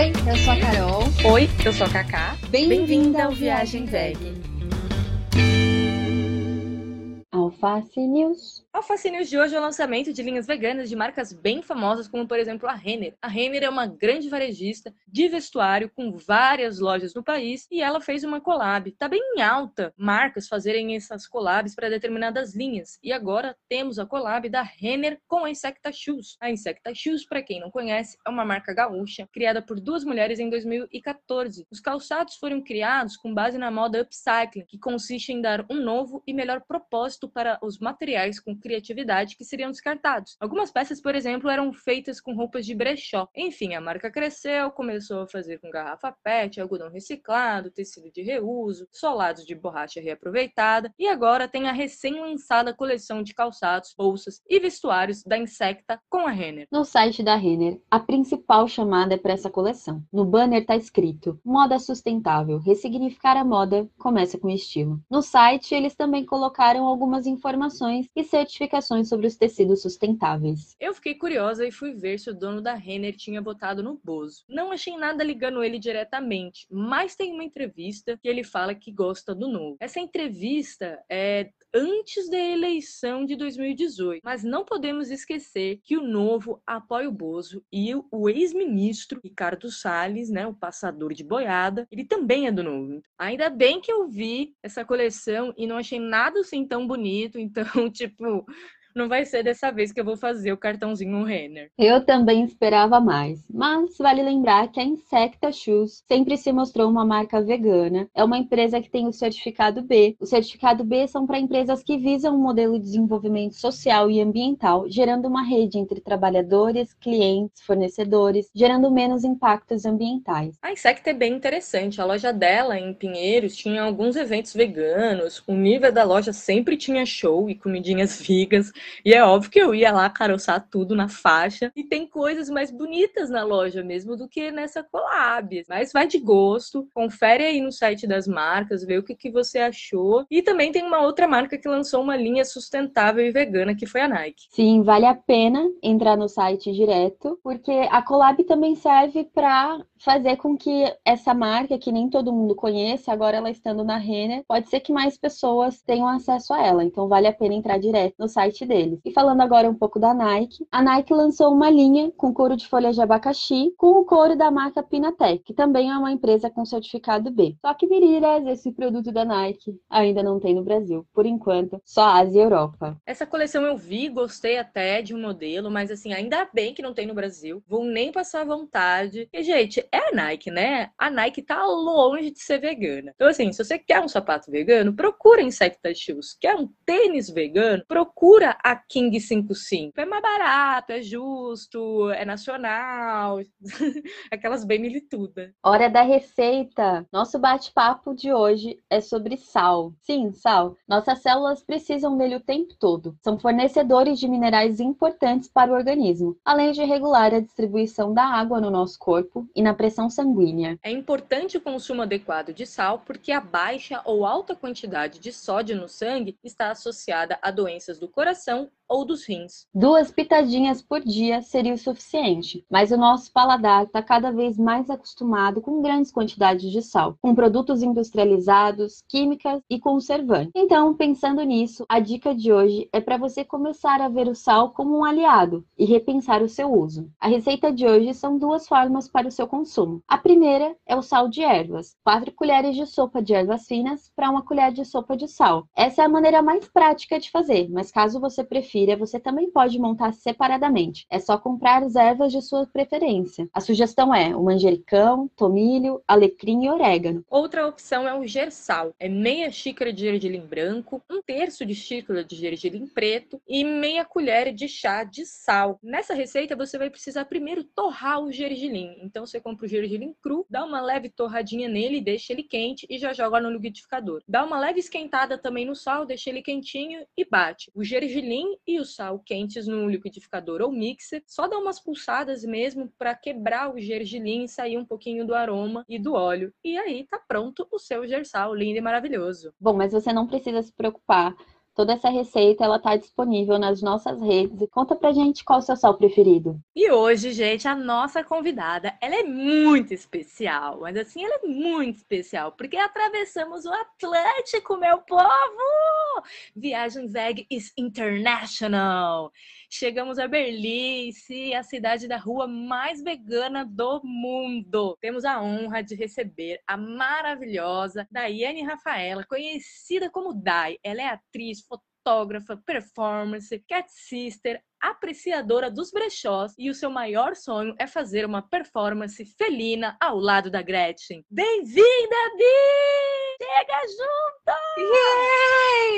Oi, eu sou a Carol. Oi, eu sou a Kaká. Bem-vinda ao Viagem Veg. Alface News. Alface News de hoje é o lançamento de linhas veganas de marcas bem famosas, como por exemplo a Renner. A Renner é uma grande varejista de vestuário com várias lojas no país e ela fez uma collab. Tá bem em alta marcas fazerem essas collabs para determinadas linhas. E agora temos a collab da Renner com a Insecta Shoes. A Insecta Shoes, para quem não conhece, é uma marca gaúcha criada por duas mulheres em 2014. Os calçados foram criados com base na moda upcycling, que consiste em dar um novo e melhor propósito para os materiais com criatividade que seriam descartados. Algumas peças, por exemplo, eram feitas com roupas de brechó. Enfim, a marca cresceu, começou a fazer com garrafa PET, algodão reciclado, tecido de reuso, solados de borracha reaproveitada e agora tem a recém-lançada coleção de calçados, bolsas e vestuários da Insecta com a Renner. No site da Renner, a principal chamada é para essa coleção. No banner está escrito: Moda sustentável, ressignificar a moda começa com estilo. No site, eles também colocaram algumas informações e certificações sobre os tecidos sustentáveis. Eu fiquei curiosa e fui ver se o dono da Renner tinha votado no Bozo. Não achei nada ligando ele diretamente, mas tem uma entrevista que ele fala que gosta do novo. Essa entrevista é antes da eleição de 2018. Mas não podemos esquecer que o novo apoia o Bozo e o ex-ministro Ricardo Salles, né, o passador de boiada, ele também é do novo. Ainda bem que eu vi essa coleção e não achei nada assim tão bonito, então, tipo, não vai ser dessa vez que eu vou fazer o cartãozinho Renner. Eu também esperava mais, mas vale lembrar que a Insecta Shoes sempre se mostrou uma marca vegana. É uma empresa que tem o certificado B. O certificado B são para empresas que visam um modelo de desenvolvimento social e ambiental, gerando uma rede entre trabalhadores, clientes, fornecedores, gerando menos impactos ambientais. A Insecta é bem interessante. A loja dela em Pinheiros tinha alguns eventos veganos. O nível da loja sempre tinha show e comidinhas vegas. E é óbvio que eu ia lá caroçar tudo na faixa. E tem coisas mais bonitas na loja mesmo do que nessa collab. Mas vai de gosto. Confere aí no site das marcas, vê o que, que você achou. E também tem uma outra marca que lançou uma linha sustentável e vegana, que foi a Nike. Sim, vale a pena entrar no site direto, porque a collab também serve para fazer com que essa marca, que nem todo mundo conhece, agora ela estando na Renner, pode ser que mais pessoas tenham acesso a ela. Então vale a pena entrar direto no site deles. E falando agora um pouco da Nike, a Nike lançou uma linha com couro de folha de abacaxi com o couro da marca Pinatec, que também é uma empresa com certificado B. Só que miriras, esse produto da Nike ainda não tem no Brasil. Por enquanto, só Ásia e Europa. Essa coleção eu vi, gostei até de um modelo, mas assim, ainda bem que não tem no Brasil. Vou nem passar vontade. E, gente, é a Nike, né? A Nike tá longe de ser vegana. Então, assim, se você quer um sapato vegano, procura Insecta Shoes. Quer um tênis vegano? Procura a King 55. É mais barato, é justo, é nacional. Aquelas bem milituda. Hora da receita. Nosso bate-papo de hoje é sobre sal. Sim, sal. Nossas células precisam dele o tempo todo. São fornecedores de minerais importantes para o organismo, além de regular a distribuição da água no nosso corpo e na pressão sanguínea. É importante o consumo adequado de sal porque a baixa ou alta quantidade de sódio no sangue está associada a doenças do coração são ou dos rins. Duas pitadinhas por dia seria o suficiente, mas o nosso paladar está cada vez mais acostumado com grandes quantidades de sal, com produtos industrializados, químicas e conservantes. Então, pensando nisso, a dica de hoje é para você começar a ver o sal como um aliado e repensar o seu uso. A receita de hoje são duas formas para o seu consumo. A primeira é o sal de ervas, 4 colheres de sopa de ervas finas para uma colher de sopa de sal. Essa é a maneira mais prática de fazer, mas caso você prefira você também pode montar separadamente. É só comprar as ervas de sua preferência. A sugestão é o manjericão, tomilho, alecrim e orégano. Outra opção é o gersal. É meia xícara de gergelim branco, um terço de xícara de gergelim preto e meia colher de chá de sal. Nessa receita você vai precisar primeiro torrar o gergelim. Então você compra o gergelim cru, dá uma leve torradinha nele, deixa ele quente e já joga no liquidificador. Dá uma leve esquentada também no sal, deixa ele quentinho e bate. O gergelim e o sal quentes no liquidificador ou mixer, só dá umas pulsadas mesmo para quebrar o gergelim e sair um pouquinho do aroma e do óleo. E aí tá pronto o seu gersal lindo e maravilhoso. Bom, mas você não precisa se preocupar Toda essa receita ela tá disponível nas nossas redes. E conta pra gente qual é o seu sal preferido. E hoje, gente, a nossa convidada, ela é muito especial. Mas assim, ela é muito especial, porque atravessamos o Atlântico, meu povo! Viagem Zeg is international. Chegamos a Berlim, a cidade da rua mais vegana do mundo. Temos a honra de receber a maravilhosa Daiane Rafaela, conhecida como Dai. Ela é atriz, fotógrafa, performance, cat sister, apreciadora dos brechós e o seu maior sonho é fazer uma performance felina ao lado da Gretchen. Bem-vinda, Bi! Chega junto!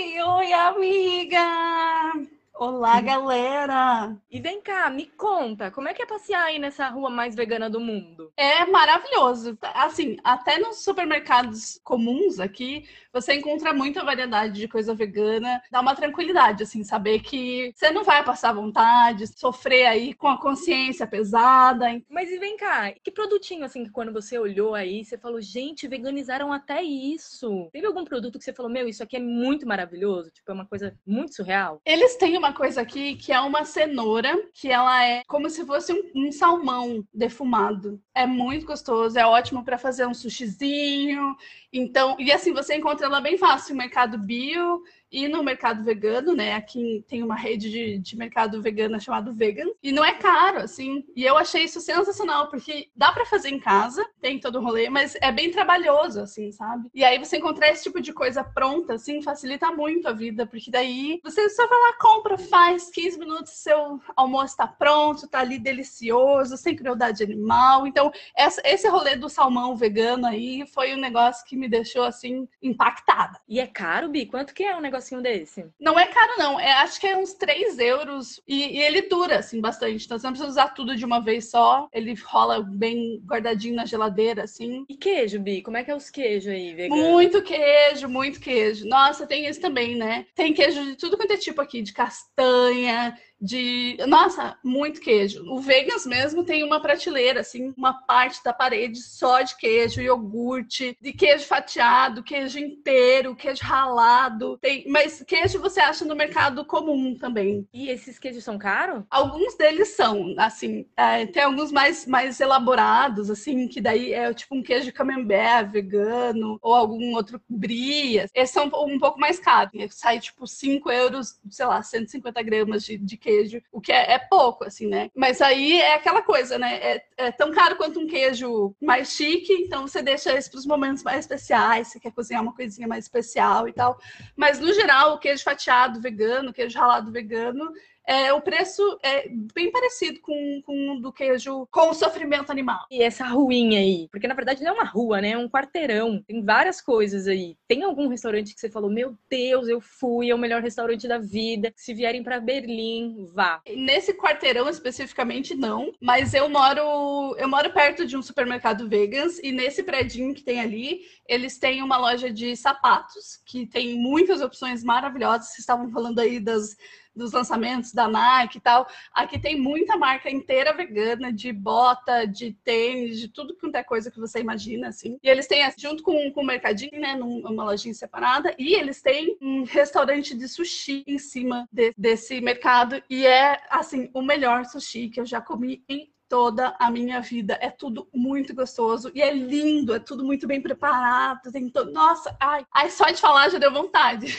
Yay! Oi, amiga! Olá, galera! E vem cá, me conta, como é que é passear aí nessa rua mais vegana do mundo? É maravilhoso. Assim, até nos supermercados comuns aqui, você encontra muita variedade de coisa vegana. Dá uma tranquilidade, assim, saber que você não vai passar vontade, sofrer aí com a consciência pesada. Mas e vem cá, que produtinho, assim, que quando você olhou aí, você falou, gente, veganizaram até isso. Teve algum produto que você falou, meu, isso aqui é muito maravilhoso? Tipo, é uma coisa muito surreal? Eles têm uma coisa aqui que é uma cenoura, que ela é como se fosse um, um salmão defumado. É muito gostoso, é ótimo para fazer um sushizinho. Então, e assim, você encontra ela bem fácil mercado bio e no mercado vegano, né? Aqui tem uma rede de, de mercado vegano chamado Vegan. E não é caro, assim. E eu achei isso sensacional, porque dá para fazer em casa, tem todo o rolê, mas é bem trabalhoso, assim, sabe? E aí você encontrar esse tipo de coisa pronta, assim, facilita muito a vida, porque daí você só vai lá, compra, faz 15 minutos, seu almoço tá pronto, tá ali delicioso, sem crueldade animal. Então, essa, esse rolê do salmão vegano aí foi um negócio que me deixou, assim, impactada. E é caro, Bi? Quanto que é um negócio negocinho desse? Não é caro, não. É, acho que é uns 3 euros. E, e, ele dura, assim, bastante. Então você não precisa usar tudo de uma vez só. Ele rola bem guardadinho na geladeira, assim. E queijo, Bi? Como é que é os queijos aí, vegano? Muito queijo, muito queijo. Nossa, tem esse também, né? Tem queijo de tudo quanto é tipo aqui, de castanha, de. Nossa, muito queijo. O Vegans mesmo tem uma prateleira, assim, uma parte da parede só de queijo, iogurte, de queijo fatiado, queijo inteiro, queijo ralado. Tem... Mas queijo você acha no mercado comum também. E esses queijos são caros? Alguns deles são, assim, é, tem alguns mais, mais elaborados, assim, que daí é tipo um queijo camembert vegano, ou algum outro brie. Esses são um pouco mais caros. Sai tipo 5 euros, sei lá, 150 gramas de, de queijo queijo, o que é, é, pouco, assim, né? Mas aí é aquela coisa, né? É, é, tão caro quanto um queijo mais chique, então você deixa isso para os momentos mais especiais, você quer cozinhar uma coisinha mais especial e tal. Mas no geral, o queijo fatiado vegano, queijo ralado vegano, é, o preço é bem parecido com, com do queijo com o sofrimento animal. E essa ruinha aí? Porque na verdade não é uma rua, né? É um quarteirão. Tem várias coisas aí. Tem algum restaurante que você falou, meu Deus, eu fui, é o melhor restaurante da vida. Se vierem para Berlim, vá. Nesse quarteirão especificamente não, mas eu moro eu moro perto de um supermercado vegans e nesse predinho que tem ali, eles têm uma loja de sapatos que tem muitas opções maravilhosas. Vocês estavam falando aí das dos lançamentos da Nike e tal. Aqui tem muita marca inteira vegana, de bota, de tênis, de tudo quanto é coisa que você imagina, assim. E eles têm, junto com, com o Mercadinho, né, numa lojinha separada, e eles têm um restaurante de sushi em cima de, desse mercado, e é, assim, o melhor sushi que eu já comi em toda a minha vida. É tudo muito gostoso e é lindo, é tudo muito bem preparado. Tem to... Nossa, ai, ai, só de falar já deu vontade.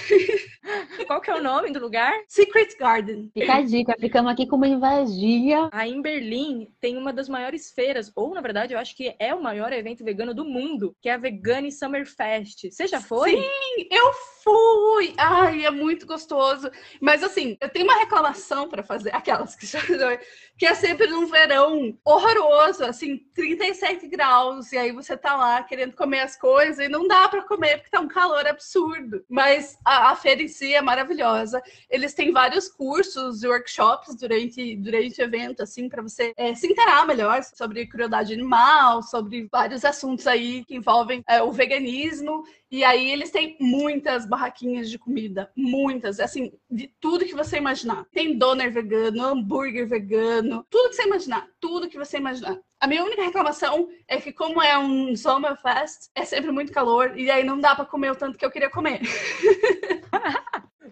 Qual que é o nome do lugar? Secret Garden. Fica a dica, ficamos aqui com uma invejinha. Aí em Berlim tem uma das maiores feiras, ou na verdade eu acho que é o maior evento vegano do mundo, que é a Vegane Summer Fest. Você já foi? Sim, eu fui. Ai, é muito gostoso. Mas assim, eu tenho uma reclamação para fazer, aquelas que já que é sempre no verão horroroso, assim, 37 graus, e aí você tá lá querendo comer as coisas e não dá para comer porque tá um calor absurdo. Mas a, a, feira em si é maravilhosa. Eles têm vários cursos e workshops durante, durante o evento, assim, para você é, se interar melhor sobre crueldade animal, sobre vários assuntos aí que envolvem é, o veganismo. E aí eles têm muitas barraquinhas de comida, muitas, assim, de tudo que você imaginar. Tem doner vegano, hambúrguer vegano, tudo que você imaginar, tudo que você imaginar. A minha única reclamação é que, como é um Summerfest, é sempre muito calor e aí não dá para comer o tanto que eu queria comer.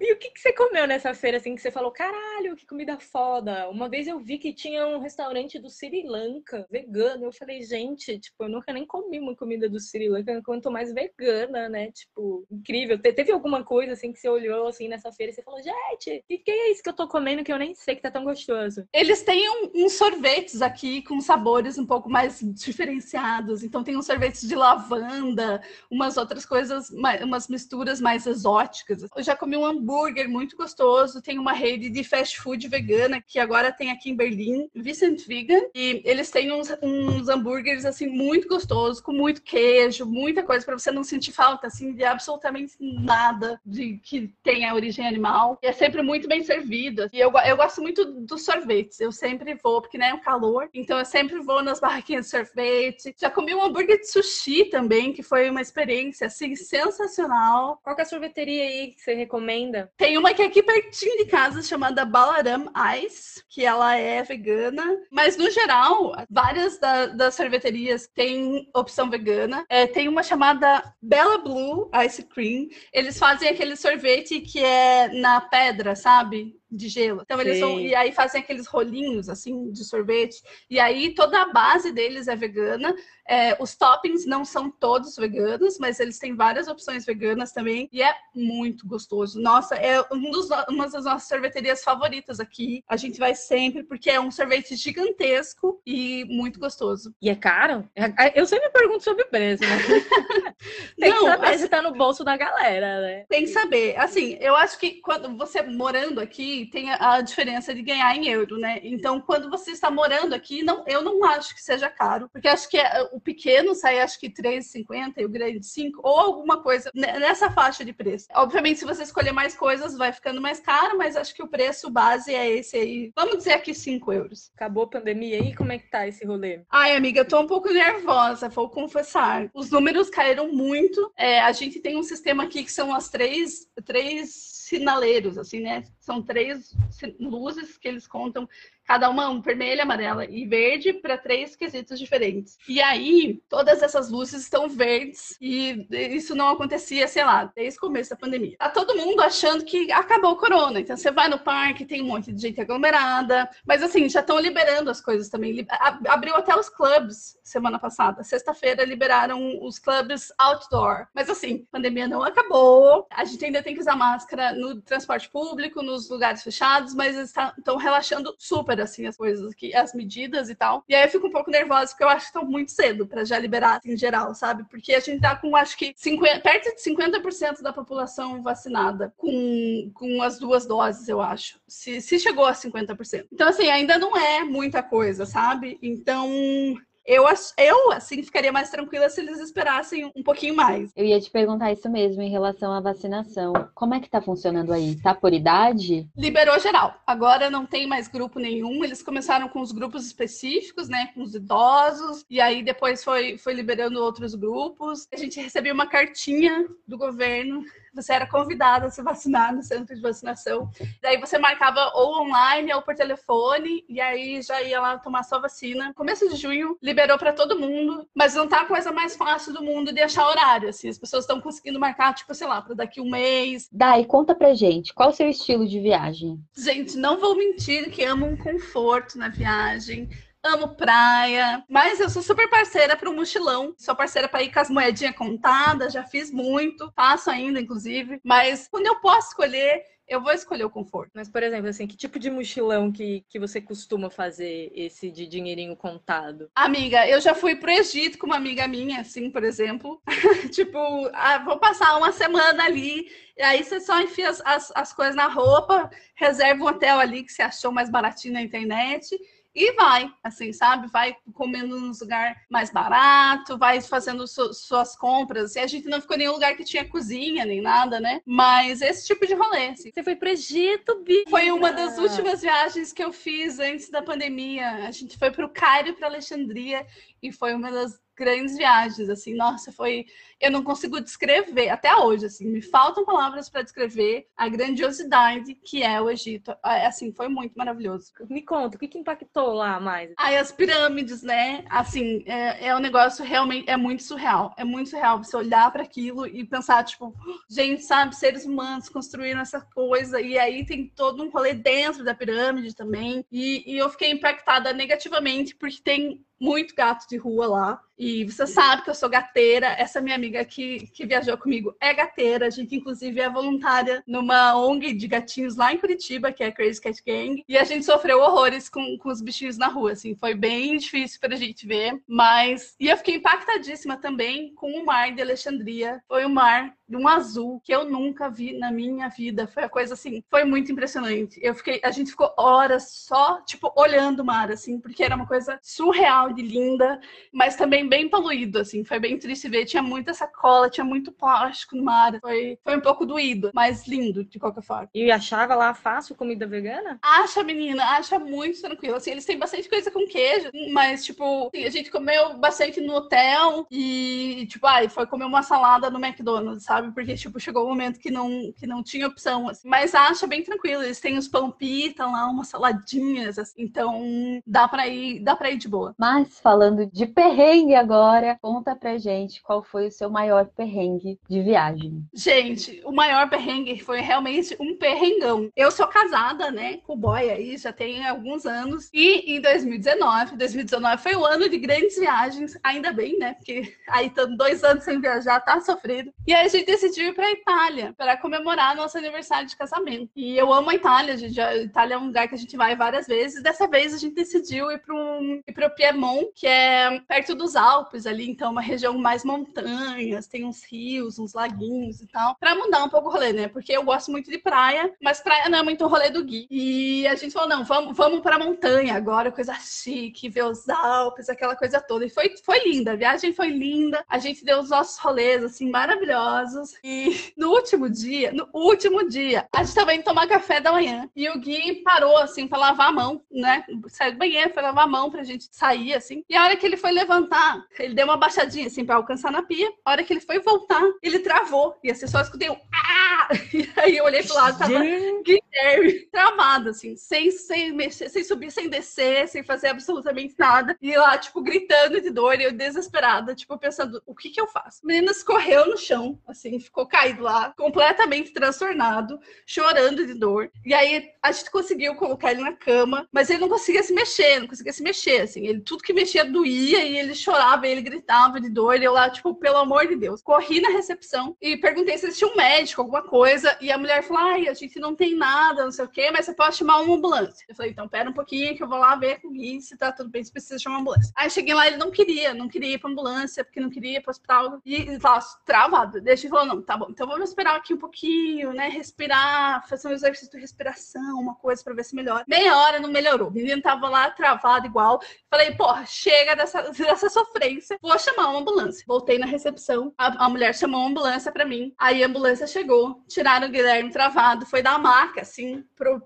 E o que, que você comeu nessa feira, assim, que você falou, caralho, que comida foda? Uma vez eu vi que tinha um restaurante do Sri Lanka, vegano. Eu falei, gente, tipo, eu nunca nem comi uma comida do Sri Lanka, quanto mais vegana, né? Tipo, incrível. Teve alguma coisa, assim, que você olhou, assim, nessa feira e você falou, gente, que, que é isso que eu tô comendo que eu nem sei que tá tão gostoso? Eles têm um, uns sorvetes aqui com sabores um pouco mais diferenciados. Então tem uns sorvetes de lavanda, umas outras coisas, umas misturas mais exóticas. Eu já comi um hambúrguer muito gostoso. Tem uma rede de fast food vegana que agora tem aqui em Berlim, Vicent Vegan, e eles têm uns, uns hambúrgueres assim muito gostosos, com muito queijo, muita coisa para você não sentir falta assim de absolutamente nada de que tenha origem animal. E é sempre muito bem servido. E eu, eu gosto muito dos sorvetes. Eu sempre vou, porque né, é o calor, então eu sempre vou nas barraquinhas de sorvete. Já comi um hambúrguer de sushi também, que foi uma experiência assim sensacional. Qual é a sorveteria aí que você recomenda? Tem uma que é aqui pertinho de casa chamada Balaram Ice, que ela é vegana, mas no geral, várias da, das sorveterias têm opção vegana. É, tem uma chamada Bella Blue Ice Cream. Eles fazem aquele sorvete que é na pedra, sabe? De gelo. Então eles vão e aí fazem aqueles rolinhos assim de sorvete e aí toda a base deles é vegana. É, os toppings não são todos veganos, mas eles têm várias opções veganas também e é muito gostoso. Nossa, é um dos, uma das nossas sorveterias favoritas aqui. A gente vai sempre porque é um sorvete gigantesco e muito gostoso. E é caro? É, eu sempre pergunto sobre o preço, né? tem não, que saber assim, se tá no bolso da galera, né? Tem que saber. Assim, eu acho que quando você morando aqui tem a diferença de ganhar em euro, né? Então, quando você está morando aqui, não, eu não acho que seja caro, porque acho que é, o pequeno sai acho que 3,50 e o grande 5, ou alguma coisa nessa faixa de preço. Obviamente, se você escolher mais coisas, vai ficando mais caro, mas acho que o preço base é esse aí. Vamos dizer aqui 5 euros. Acabou a pandemia aí? Como é que tá esse rolê? Ai, amiga, eu tô um pouco nervosa, vou confessar. Os números caíram muito. É, a gente tem um sistema aqui que são as três, três sinaleiros, assim, né? São três luzes que eles contam cada uma um vermelha, amarela e verde para três quesitos diferentes. E aí, todas essas luzes estão verdes e isso não acontecia, sei lá, desde o começo da pandemia. Tá todo mundo achando que acabou o corona. Então você vai no parque, tem um monte de gente aglomerada, mas assim, já estão liberando as coisas também. Abriu até os clubes semana passada. Sexta-feira liberaram os clubes outdoor. Mas assim, a pandemia não acabou. A gente ainda tem que usar máscara no transporte público, nos lugares fechados, mas estão relaxando super assim, as coisas aqui, as medidas e tal. E aí eu fico um pouco nervosa, porque eu acho que estão muito cedo para já liberar assim, em geral, sabe? Porque a gente tá com, acho que, 50, perto de 50% da população vacinada com, com as duas doses, eu acho. Se, se chegou a 50%. Então, assim, ainda não é muita coisa, sabe? Então, eu, eu, assim, ficaria mais tranquila se eles esperassem um pouquinho mais. Eu ia te perguntar isso mesmo em relação à vacinação. Como é que tá funcionando aí? Tá por idade? Liberou geral. Agora não tem mais grupo nenhum. Eles começaram com os grupos específicos, né? Com os idosos. E aí depois foi, foi liberando outros grupos. A gente recebeu uma cartinha do governo você era convidado a se vacinar no centro de vacinação. Daí você marcava ou online ou por telefone, e aí já ia lá tomar sua vacina. Começo de junho, liberou para todo mundo, mas não tá a coisa mais fácil do mundo de achar horário, assim. As pessoas estão conseguindo marcar, tipo, sei lá, para daqui um mês. Dai, conta pra gente, qual o seu estilo de viagem? Gente, não vou mentir que amo um conforto na viagem amo praia, mas eu sou super parceira para o mochilão. Sou parceira para ir com as moedinhas contadas, já fiz muito, faço ainda, inclusive. Mas quando eu posso escolher, eu vou escolher o conforto. Mas, por exemplo, assim, que tipo de mochilão que, que você costuma fazer esse de dinheirinho contado? Amiga, eu já fui pro Egito com uma amiga minha, assim, por exemplo. tipo, ah, vou passar uma semana ali, e aí você só enfia as, as, as coisas na roupa, reserva um hotel ali que você achou mais baratinho na internet e vai, assim, sabe? Vai comendo nos lugar mais barato, vai fazendo su suas compras. E a gente não ficou em nenhum lugar que tinha cozinha nem nada, né? Mas esse tipo de rolê. Assim. Você foi pro Egito, Bia? Foi uma das últimas viagens que eu fiz antes da pandemia. A gente foi pro Cairo e pra Alexandria e foi uma das grandes viagens, assim, nossa, foi, eu não consigo descrever até hoje, assim, me faltam palavras para descrever a grandiosidade que é o Egito. É, assim, foi muito maravilhoso. Me conta, o que, que impactou lá mais? Aí as pirâmides, né? Assim, é, é um negócio realmente é muito surreal. É muito surreal você olhar para aquilo e pensar, tipo, gente, sabe, seres humanos construíram essa coisa e aí tem todo um rolê dentro da pirâmide também. E, e eu fiquei impactada negativamente porque tem muito gato de rua lá. E você sabe que eu sou gateira. Essa minha amiga que, que viajou comigo é gateira. A gente, inclusive, é voluntária numa ONG de gatinhos lá em Curitiba, que é a Crazy Cat Gang. E a gente sofreu horrores com, com os bichinhos na rua, assim. Foi bem difícil pra gente ver. Mas... E eu fiquei impactadíssima também com o mar de Alexandria. Foi um mar de um azul que eu nunca vi na minha vida. Foi a coisa, assim, foi muito impressionante. Eu fiquei... A gente ficou horas só, tipo, olhando o mar, assim, porque era uma coisa surreal de linda, mas também bem poluído, assim. Foi bem triste ver. Tinha muita sacola, tinha muito plástico no mar. Foi, foi um pouco doído, mas lindo, de qualquer forma. E achava lá fácil comida vegana? Acha, menina, acha muito tranquilo. Assim, eles têm bastante coisa com queijo, mas, tipo, assim, a gente comeu bastante no hotel e, tipo, ai, foi comer uma salada no McDonald's, sabe? Porque, tipo, chegou o um momento que não, que não tinha opção, assim. Mas acha bem tranquilo. Eles têm os pão pita lá, umas saladinhas, assim. Então, dá pra ir, dá pra ir de boa. Mas falando de perrengue agora, conta pra gente qual foi o seu maior perrengue de viagem. Gente, o maior perrengue foi realmente um perrengão. Eu sou casada, né, com o boy aí, já tem alguns anos. E em 2019, 2019 foi o ano de grandes viagens, ainda bem, né, porque aí estando dois anos sem viajar, tá sofrido. E aí a gente decidiu ir pra Itália para comemorar nosso aniversário de casamento. E eu amo a Itália, gente, a Itália é um lugar que a gente vai várias vezes. Dessa vez a gente decidiu ir para um, ir Piemont, que é perto dos Alpes ali, então uma região mais montanhas, tem uns rios, uns laguinhos e tal, para mudar um pouco o rolê, né? Porque eu gosto muito de praia, mas praia não é muito o rolê do Gui. E a gente falou, não, vamos, vamos pra montanha agora, coisa chique, ver os Alpes, aquela coisa toda. E foi, foi linda, a viagem foi linda, a gente deu os nossos rolês, assim, maravilhosos. E no último dia, no último dia, a gente tava indo tomar café da manhã e o Gui parou, assim, pra lavar a mão, né? Saiu do banheiro, foi lavar a mão pra gente sair, assim. E a hora que ele foi levantar, ele deu uma baixadinha assim para alcançar na pia. A hora que ele foi voltar, ele travou. E assim, só escutei um ah! E aí eu olhei pro lado, tava Guilherme travado, assim, sem, sem mexer, sem subir, sem descer, sem fazer absolutamente nada. E lá, tipo, gritando de dor, e eu desesperada, tipo, pensando, o que que eu faço? O menino escorreu no chão, assim, ficou caído lá, completamente transtornado, chorando de dor. E aí a gente conseguiu colocar ele na cama, mas ele não conseguia se mexer, não conseguia se mexer, assim. Ele, tudo que mexia doía e ele chorava, e ele gritava de dor. E eu lá, tipo, pelo amor de Deus. Corri na recepção e perguntei se existia um médico, alguma coisa. E a mulher falou: ai, a gente não tem nada, não sei o quê, mas você pode chamar uma ambulância. Eu falei: então, pera um pouquinho que eu vou lá ver com o se tá tudo bem, se precisa chamar uma ambulância. Aí cheguei lá, ele não queria, não queria ir pra ambulância, porque não queria ir pro hospital. E ele tava travado. Deixa ele falou: não, tá bom, então vamos esperar aqui um pouquinho, né? Respirar, fazer um exercício de respiração, uma coisa pra ver se melhora. Meia hora não melhorou. O menino tava lá travado igual. Falei, porra, chega dessa, dessa sofrência, vou chamar uma ambulância. Voltei na recepção, a, a mulher chamou uma ambulância para mim. Aí a ambulância chegou, tiraram o Guilherme travado, foi dar a marca, assim, pro,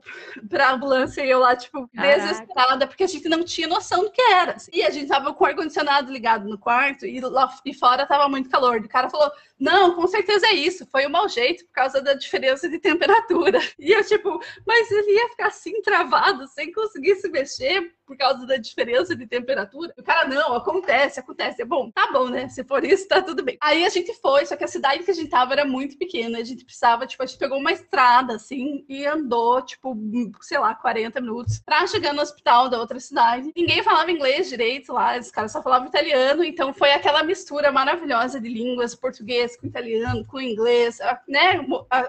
pra ambulância e eu lá, tipo, Caraca. desesperada, porque a gente não tinha noção do que era. Assim. E a gente tava com o ar-condicionado ligado no quarto e lá e fora tava muito calor. O cara falou: Não, com certeza é isso, foi um mau jeito por causa da diferença de temperatura. E eu, tipo, mas ele ia ficar assim travado, sem conseguir se mexer por causa da diferença de temperatura. O cara, não, acontece, acontece. É bom, tá bom, né? Se for isso, tá tudo bem. Aí a gente foi, só que a cidade que a gente tava era muito pequena. A gente precisava, tipo, a gente pegou uma estrada, assim, e andou, tipo, sei lá, 40 minutos pra chegar no hospital da outra cidade. Ninguém falava inglês direito lá, os caras só falavam italiano, então foi aquela mistura maravilhosa de línguas, português com italiano, com inglês, né?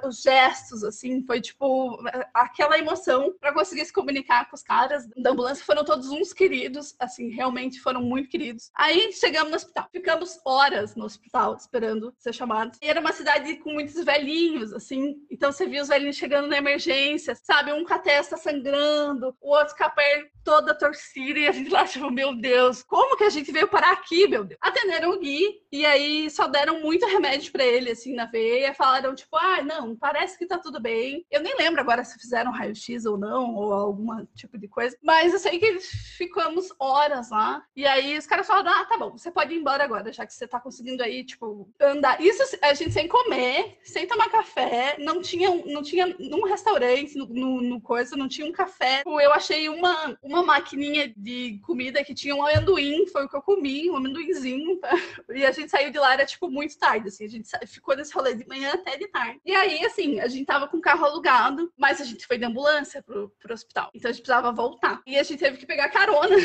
Os gestos, assim, foi, tipo, aquela emoção pra conseguir se comunicar com os caras da ambulância. Foram todos uns queridos, assim, realmente foram muito queridos. Aí chegamos no hospital, ficamos horas no hospital esperando ser chamados. E era uma cidade com muitos velhinhos, assim, então você via os velhinhos chegando na emergência, sabe? Um com a testa sangrando, o outro com a perna toda torcida, e a gente lá, tipo, meu Deus, como que a gente veio parar aqui, meu Deus? Atenderam o Gui, e aí só deram muito remédio para ele, assim, na veia, falaram, tipo, ah, não, parece que tá tudo bem. Eu nem lembro agora se fizeram raio-x ou não, ou algum tipo de coisa, mas eu sei que ficamos horas lá. E aí os caras falaram: ah, tá bom, você pode ir embora agora, já que você tá conseguindo aí, tipo, andar. Isso a gente sem comer, sem tomar café, não tinha, não tinha um restaurante no, no, no coisa, não tinha um café. Eu achei uma, uma maquininha de comida que tinha um amendoim, foi o que eu comi, um amendoinzinho. Tá? E a gente saiu de lá, era tipo muito tarde, assim, a gente ficou nesse rolê de manhã até de tarde. E aí, assim, a gente tava com o carro alugado, mas a gente foi de ambulância pro, pro hospital. Então a gente precisava voltar. E a gente teve que pegar carona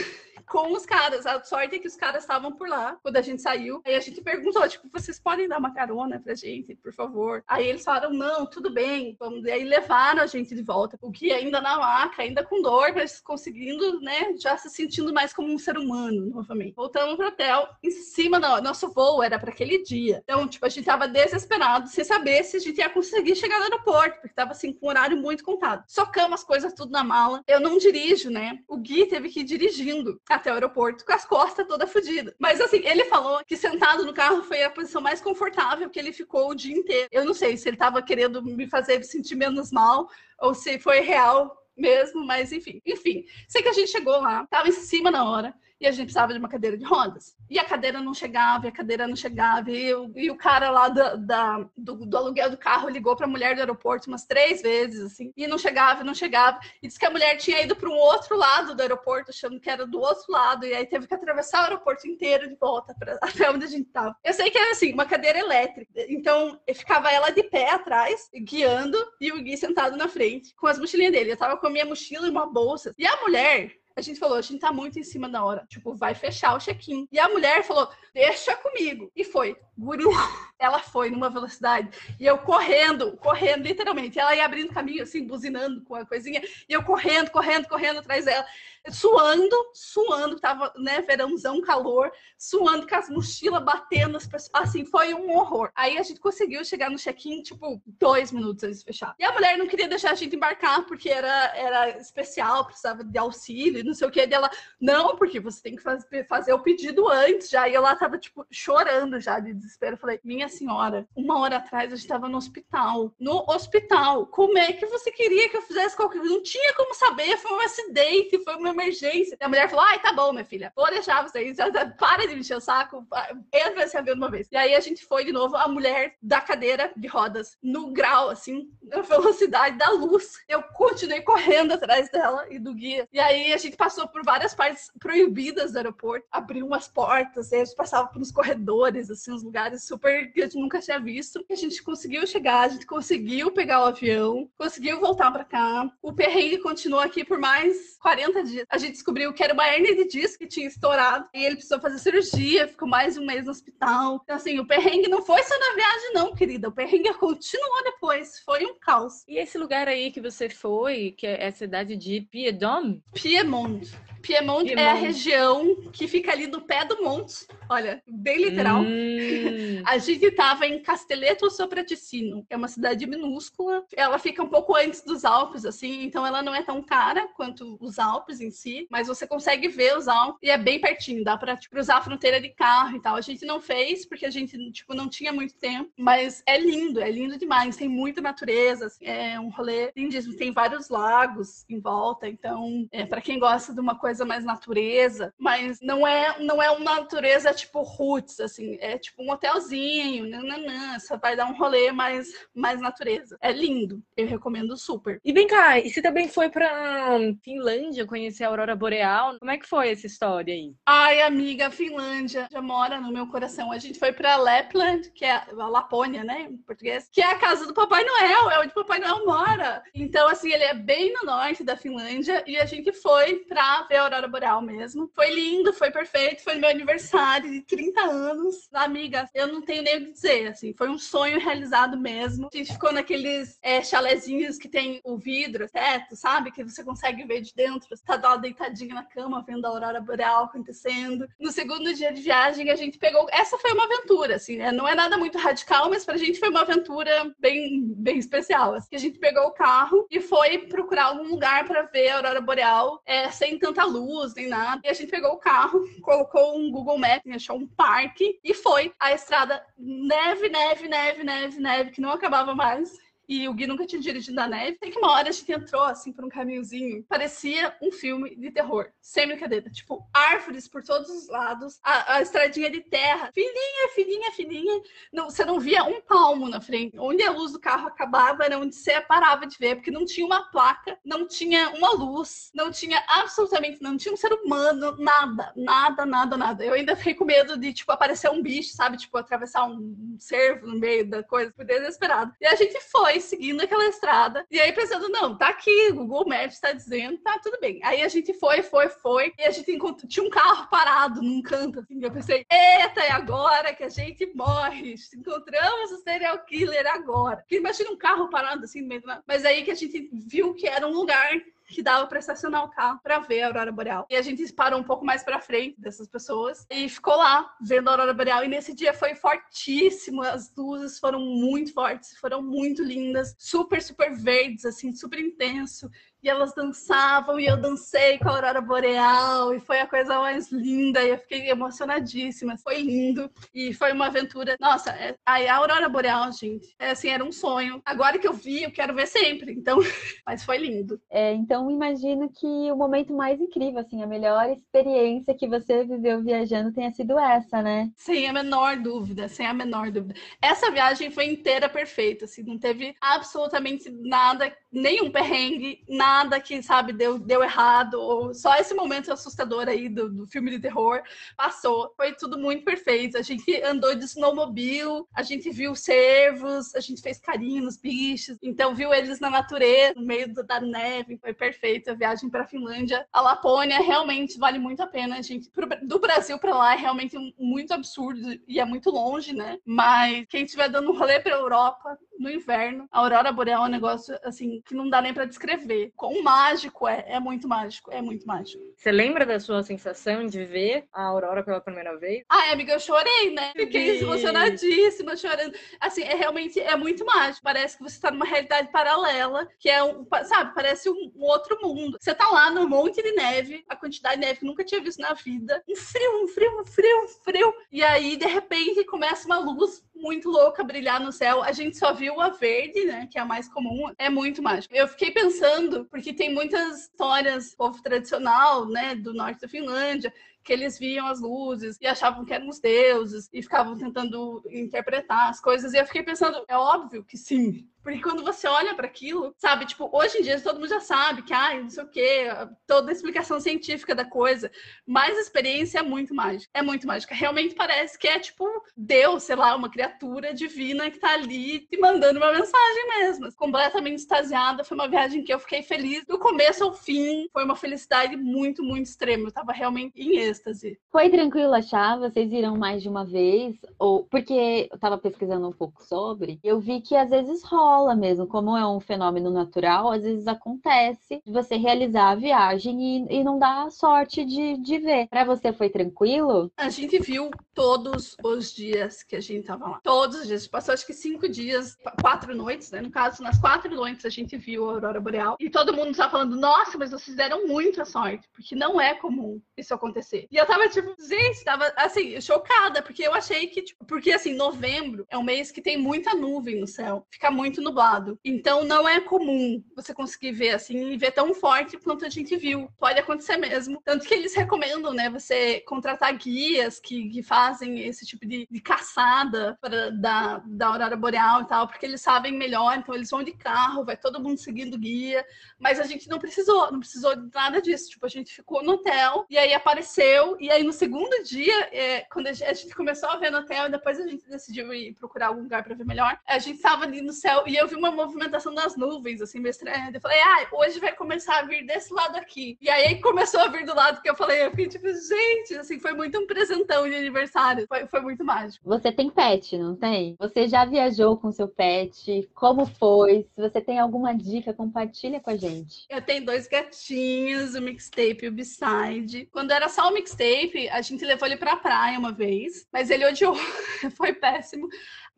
com os caras. A sorte é que os caras estavam por lá quando a gente saiu. Aí a gente perguntou, tipo, vocês podem dar uma carona pra gente, por favor? Aí eles falaram, não, tudo bem, vamos. E aí levaram a gente de volta. O que ainda na maca, ainda com dor, mas conseguindo, né, já se sentindo mais como um ser humano novamente. Voltamos pro hotel, em cima nosso voo era para aquele dia. Então, tipo, a gente tava desesperado, sem saber se a gente ia conseguir chegar no aeroporto, porque tava assim, com um horário muito contado. Socamos as coisas tudo na mala. Eu não dirijo, né? O Gui teve que ir dirigindo até o aeroporto com as costas toda fodida. Mas assim, ele falou que sentado no carro foi a posição mais confortável que ele ficou o dia inteiro. Eu não sei se ele tava querendo me fazer sentir menos mal ou se foi real mesmo, mas enfim. Enfim, sei que a gente chegou lá, tava em cima na hora e a gente precisava de uma cadeira de rodas. E a cadeira não chegava, e a cadeira não chegava, e, eu, e o cara lá da, da do, do, aluguel do carro ligou para a mulher do aeroporto umas três vezes, assim, e não chegava, não chegava. E disse que a mulher tinha ido para um outro lado do aeroporto, achando que era do outro lado, e aí teve que atravessar o aeroporto inteiro de volta pra, até onde a gente estava. Eu sei que era assim, uma cadeira elétrica, então ficava ela de pé atrás, guiando, e o Gui sentado na frente, com as mochilinhas dele. Eu tava com a minha mochila e uma bolsa. E a mulher, a gente falou, a gente tá muito em cima da hora. Tipo, vai fechar o check-in. E a mulher falou, deixa comigo. E foi. Guri, ela foi numa velocidade. E eu correndo, correndo, literalmente. Ela ia abrindo caminho, assim, buzinando com a coisinha. E eu correndo, correndo, correndo atrás dela. Suando, suando, tava, né, verãozão, calor. Suando com as mochilas batendo. As pessoas, assim, foi um horror. Aí a gente conseguiu chegar no check-in, tipo, dois minutos antes de fechar. E a mulher não queria deixar a gente embarcar, porque era, era especial, precisava de auxílio, não sei o que. dela, não, porque você tem que faz, fazer o pedido antes já. E ela tava, tipo, chorando já de desespero. Falei, minha senhora, uma hora atrás a gente tava no hospital. No hospital. Como é que você queria que eu fizesse qualquer coisa? Não tinha como saber, foi um acidente, foi uma emergência. E a mulher falou, ai, tá bom, minha filha, vou deixar vocês, para de me encher o saco, entra esse avião de uma vez. E aí a gente foi de novo, a mulher da cadeira de rodas, no grau, assim, na velocidade da luz. Eu continuei correndo atrás dela e do guia. E aí a gente passou por várias partes proibidas do aeroporto, abriu umas portas, e a gente passava por uns corredores, assim, uns lugares super que a gente nunca tinha visto. A gente conseguiu chegar, a gente conseguiu pegar o avião, conseguiu voltar para cá. O perrengue continuou aqui por mais 40 dias. A gente descobriu que era uma hernia de disco que tinha estourado e ele precisou fazer cirurgia, ficou mais de um mês no hospital. Então, assim, o perrengue não foi só na viagem, não, querida. O perrengue continuou depois. Foi um caos. E esse lugar aí que você foi, que é a cidade de Piedmont? Piedmont. Piemonte, é a região que fica ali do pé do monte. Olha, bem literal. Hum. A gente estava em Castelletto Sopraticino, é uma cidade minúscula. Ela fica um pouco antes dos Alpes, assim, então ela não é tão cara quanto os Alpes em si, mas você consegue ver os Alpes e é bem pertinho, dá para tipo, cruzar a fronteira de carro e tal. A gente não fez porque a gente tipo não tinha muito tempo, mas é lindo, é lindo demais. Tem muita natureza, assim, é um rolê lindíssimo. Tem vários lagos em volta, então é para quem gosta de uma coisa coisa mais natureza, mas não é não é uma natureza tipo roots, assim, é tipo um hotelzinho, nananã, só vai dar um rolê mais, mais natureza. É lindo, eu recomendo super. E vem cá, e você também foi pra Finlândia conhecer a Aurora Boreal? Como é que foi essa história aí? Ai, amiga, a Finlândia já mora no meu coração. A gente foi pra Lapland, que é a Lapônia, né, em português, que é a casa do Papai Noel, é onde o Papai Noel mora. Então, assim, ele é bem no norte da Finlândia e a gente foi pra ver Aurora Boreal mesmo. Foi lindo, foi perfeito, foi meu aniversário de 30 anos. Amiga, eu não tenho nem o que dizer, assim, foi um sonho realizado mesmo. A gente ficou naqueles é, chalezinhos que tem o vidro, teto, sabe? Que você consegue ver de dentro. Você tá lá deitadinho na cama, vendo a Aurora Boreal acontecendo. No segundo dia de viagem, a gente pegou. Essa foi uma aventura, assim, né? Não é nada muito radical, mas pra gente foi uma aventura bem, bem especial. Assim. A gente pegou o carro e foi procurar algum lugar para ver a Aurora Boreal é, sem tanta luz nem nada. E a gente pegou o carro, colocou um Google Maps, achou um parque e foi. A estrada, neve, neve, neve, neve, neve, que não acabava mais. E o Gui nunca tinha dirigido na neve. Tem que uma hora a gente entrou assim por um caminhozinho, parecia um filme de terror, sem brincadeira. Tipo, árvores por todos os lados, a, a estradinha de terra, fininha, fininha, fininha. Não, você não via um palmo na frente. Onde a luz do carro acabava era onde você parava de ver, porque não tinha uma placa, não tinha uma luz, não tinha absolutamente, não tinha um ser humano, nada, nada, nada, nada. Eu ainda fiquei com medo de, tipo, aparecer um bicho, sabe? Tipo, atravessar um cervo no meio da coisa, fui desesperado. E a gente foi seguindo aquela estrada, e aí pensando, não, tá aqui, Google Maps tá dizendo, tá tudo bem. Aí a gente foi, foi, foi, e a gente encontrou, tinha um carro parado num canto, assim, eu pensei, eita, é agora que a gente morre, encontramos o serial killer agora. Porque imagina um carro parado assim no meio. Mas aí que a gente viu que era um lugar que dava para estacionar o carro para ver a aurora boreal. E a gente parou um pouco mais para frente dessas pessoas e ficou lá vendo a aurora boreal. E nesse dia foi fortíssimo, as luzes foram muito fortes, foram muito lindas, super super verdes assim, super intenso e elas dançavam e eu dancei com a aurora boreal e foi a coisa mais linda e eu fiquei emocionadíssima. Foi lindo e foi uma aventura. Nossa, é, a aurora boreal, gente, é assim, era um sonho. Agora que eu vi, eu quero ver sempre. Então, mas foi lindo. É, então imagino que o momento mais incrível, assim, a melhor experiência que você viveu viajando tenha sido essa, né? Sem a menor dúvida, sem a menor dúvida. Essa viagem foi inteira perfeita, assim, não teve absolutamente nada, nenhum perrengue, nada nada que, sabe, deu, deu errado, ou só esse momento assustador aí do, do filme de terror passou. Foi tudo muito perfeito. A gente andou de snowmobile, a gente viu cervos, a gente fez carinho nos bichos, então viu eles na natureza, no meio da neve. Foi perfeito. A viagem para Finlândia, a Lapônia realmente vale muito a pena. A gente pro, do Brasil para lá é realmente muito absurdo e é muito longe, né? Mas quem estiver dando um rolê para Europa, no inverno. A aurora boreal é um negócio assim que não dá nem para descrever. Quão mágico é, é muito mágico, é muito mágico. Você lembra da sua sensação de ver a aurora pela primeira vez? Ai, amiga, eu chorei, né? Fiquei e... emocionadíssima, chorando. Assim, é realmente é muito mágico. Parece que você tá numa realidade paralela, que é um, sabe, parece um, um outro mundo. Você tá lá num monte de neve, a quantidade de neve que nunca tinha visto na vida. Um frio, um frio, um frio, um frio. E aí, de repente, começa uma luz muito louca brilhar no céu. A gente só viu a verde, né? Que é a mais comum. É muito mágico. Eu fiquei pensando, porque tem muitas histórias povo tradicional, né? Do norte da Finlândia, que eles viam as luzes e achavam que eram os deuses e ficavam tentando interpretar as coisas. E eu fiquei pensando, é óbvio que sim. Porque quando você olha para aquilo, sabe, tipo, hoje em dia todo mundo já sabe que, ai, não sei o quê, toda a explicação científica da coisa, mas a experiência é muito mágica. É muito mágica. Realmente parece que é, tipo, Deus, sei lá, uma criatura divina que tá ali te mandando uma mensagem mesmo. Completamente extasiada. Foi uma viagem que eu fiquei feliz do começo ao fim. Foi uma felicidade muito, muito extrema. Eu tava realmente em êxtase. Foi tranquilo achar? Vocês viram mais de uma vez? Ou porque eu tava pesquisando um pouco sobre, eu vi que às vezes rola mesmo, como é um fenômeno natural, às vezes acontece de você realizar a viagem e, e não dar sorte de, de ver. Para você foi tranquilo? A gente viu todos os dias que a gente tava lá. Todos os dias. Passou acho que cinco dias, quatro noites, né? No caso, nas quatro noites a gente viu a Aurora Boreal. E todo mundo tava falando, nossa, mas vocês deram muita sorte, porque não é comum isso acontecer. E eu tava, tipo, gente, tava, assim, chocada, porque eu achei que, tipo, porque, assim, novembro é um mês que tem muita nuvem no céu, fica muito nublado. Então, não é comum você conseguir ver, assim, e ver tão forte quanto a gente viu. Pode acontecer mesmo. Tanto que eles recomendam, né, você contratar guias que, que fazem esse tipo de, de caçada pra, da, da aurora boreal e tal, porque eles sabem melhor, então eles vão de carro, vai todo mundo seguindo guia, mas a gente não precisou, não precisou de nada disso. Tipo, a gente ficou no hotel e aí apareceu e aí no segundo dia, é, quando a gente começou a ver no hotel, e depois a gente decidiu ir procurar algum lugar para ver melhor, a gente estava ali no céu e eu vi uma movimentação das nuvens, assim, meio estranha. Eu falei, ah, hoje vai começar a vir desse lado aqui. E aí começou a vir do lado que eu falei, eu fiquei tipo, gente, assim, foi muito um presentão de aniversário. Foi, foi muito mágico. Você tem pet, não tem? Você já viajou com seu pet? Como foi? Se você tem alguma dica, compartilha com a gente. Eu tenho dois gatinhos, o mixtape e o beside. Quando era só o mixtape, a gente levou ele pra praia uma vez, mas ele odiou, foi péssimo.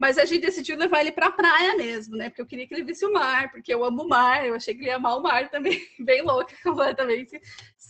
Mas a gente decidiu levar ele pra praia mesmo, né? Porque eu queria que ele visse o mar, porque eu amo o mar, eu achei que ele ia amar o mar também, bem louca completamente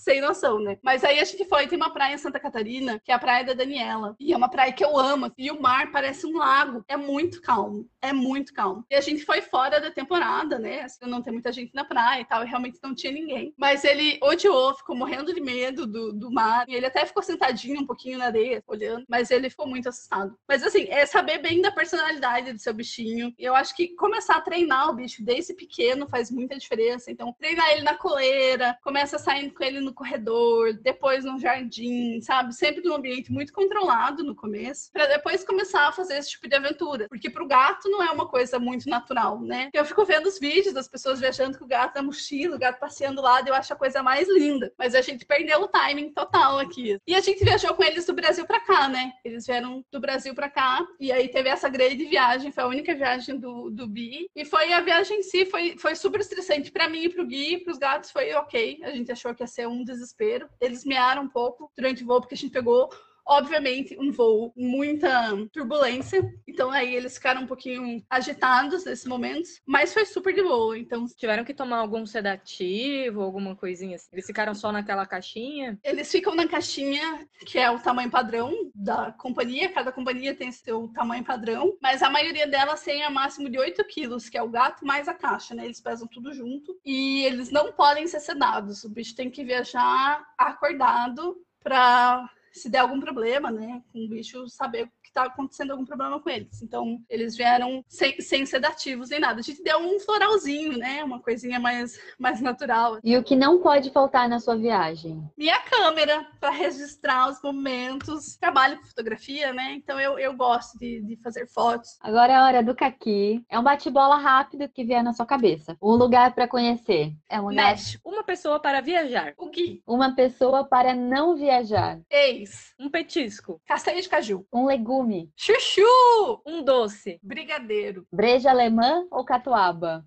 sem noção, né? Mas aí a gente foi, tem uma praia em Santa Catarina, que é a Praia da Daniela. E é uma praia que eu amo. E o mar parece um lago. É muito calmo. É muito calmo. E a gente foi fora da temporada, né? Assim, não tem muita gente na praia e tal. E realmente não tinha ninguém. Mas ele odiou, ficou morrendo de medo do, do mar. E ele até ficou sentadinho um pouquinho na areia, olhando. Mas ele ficou muito assustado. Mas assim, é saber bem da personalidade do seu bichinho. Eu acho que começar a treinar o bicho desde pequeno faz muita diferença. Então, treinar ele na coleira, começa saindo com ele no corredor, depois no jardim, sabe? Sempre num ambiente muito controlado no começo, para depois começar a fazer esse tipo de aventura. Porque pro gato não é uma coisa muito natural, né? Eu fico vendo os vídeos das pessoas viajando com o gato na mochila, o gato passeando lá, eu acho a coisa mais linda. Mas a gente perdeu o timing total aqui. E a gente viajou com eles do Brasil para cá, né? Eles vieram do Brasil para cá, e aí teve essa grande viagem, foi a única viagem do, do Bi. E foi a viagem em si, foi, foi super estressante para mim e pro Gui, pros gatos foi ok. A gente achou que ia ser um desespero. Eles mearam um pouco durante o voo, porque a gente pegou obviamente, um voo muita turbulência. Então aí eles ficaram um pouquinho agitados nesse momento, mas foi super de boa. Então tiveram que tomar algum sedativo, alguma coisinha assim. Eles ficaram só naquela caixinha? Eles ficam na caixinha, que é o tamanho padrão da companhia. Cada companhia tem seu tamanho padrão, mas a maioria delas tem a máximo de 8 quilos, que é o gato mais a caixa, né? Eles pesam tudo junto e eles não podem ser sedados. O bicho tem que viajar acordado para se der algum problema, né, com o bicho, saber tá acontecendo algum problema com eles. Então, eles vieram sem, sem sedativos nem nada. A gente deu um floralzinho, né, uma coisinha mais, mais natural. E o que não pode faltar na sua viagem? Minha câmera, para registrar os momentos. Trabalho com fotografia, né, então eu, eu gosto de, de fazer fotos. Agora é a hora do caqui. É um bate-bola rápido que vier na sua cabeça. Um lugar para conhecer. É um México. Uma pessoa para viajar. O Gui. Uma pessoa para não viajar. Ex. Um petisco. Castanha de caju. Um legume. Chuchu. Um doce. Brigadeiro. Breja alemã ou catuaba?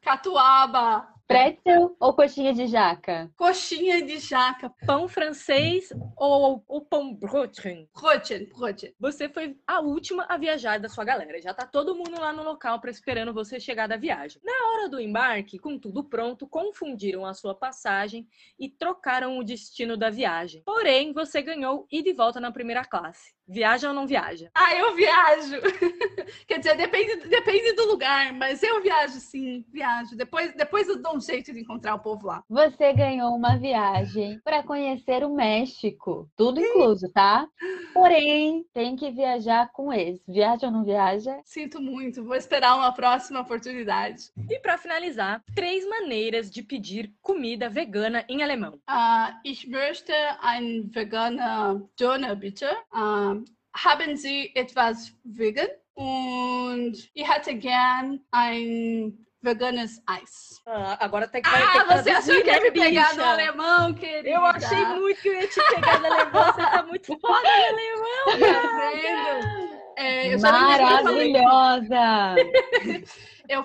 Catuaba. Pretzel ou coxinha de jaca? Coxinha de jaca. Pão francês ou, ou pão brooklyn? Brooklyn, Brooklyn. Você foi a última a viajar da sua galera. Já tá todo mundo lá no local esperando você chegar da viagem. Na hora do embarque, com tudo pronto, confundiram a sua passagem e trocaram o destino da viagem. Porém, você ganhou e volta na primeira classe. Viaja ou não viaja? Ah, eu viajo. Quer dizer, depende, depende do lugar, mas eu viajo sim, viajo. Depois, depois eu dou um jeito de encontrar o povo lá. Você ganhou uma viagem para conhecer o México. Tudo incluso, tá? Porém, tem que viajar com eles. Viaja ou não viaja? Sinto muito, vou esperar uma próxima oportunidade. E para finalizar, três maneiras de pedir comida vegana em alemão. Uh, ich möchte ein veganer Döner, bitte. Uh, haben Sie etwas vegan? Und ich hätte gern ein veganes Eis. Ah, agora tem que Ah, vai ter que você achou que ia né, me pegar no alemão, querida? Eu achei muito que eu ia te pegar no alemão. Você tá muito foda no alemão. Tá vendo? É, eu. Maravilhosa! Eu,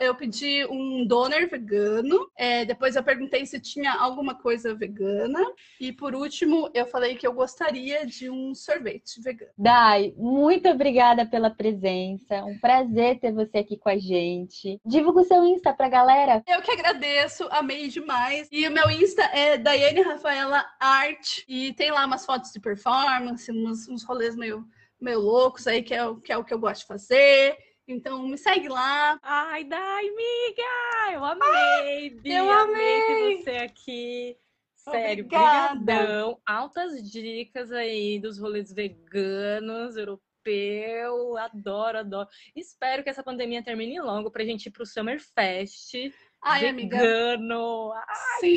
eu pedi um doner vegano. é, depois eu perguntei se tinha alguma coisa vegana. E por último, eu falei que eu gostaria de um sorvete vegano. Dai, muito obrigada pela presença. Um prazer ter você aqui com a gente. Divulga o seu Insta pra galera. Eu que agradeço, amei demais. E o meu Insta é Daiane Rafaela Art. E tem lá umas fotos de performance, uns, uns rolês meio, meio loucos aí, que é, o- que é o que eu gosto de fazer. Então me segue lá. Ai, Dai, amiga! Eu amei, Bi, eu amei ter você aqui. Sério, Obrigada. brigadão. Altas dicas aí dos rolês veganos, europeu. Adoro, adoro. Espero que essa pandemia termine logo pra gente ir pro Summer Fest Ai, amiga. vegano. Ai, Sim,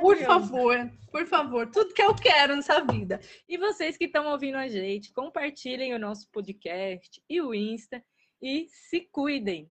por caralho. favor, por favor. Tudo que eu quero nessa vida. E vocês que estão ouvindo a gente, compartilhem o nosso podcast e o Insta e se cuidem.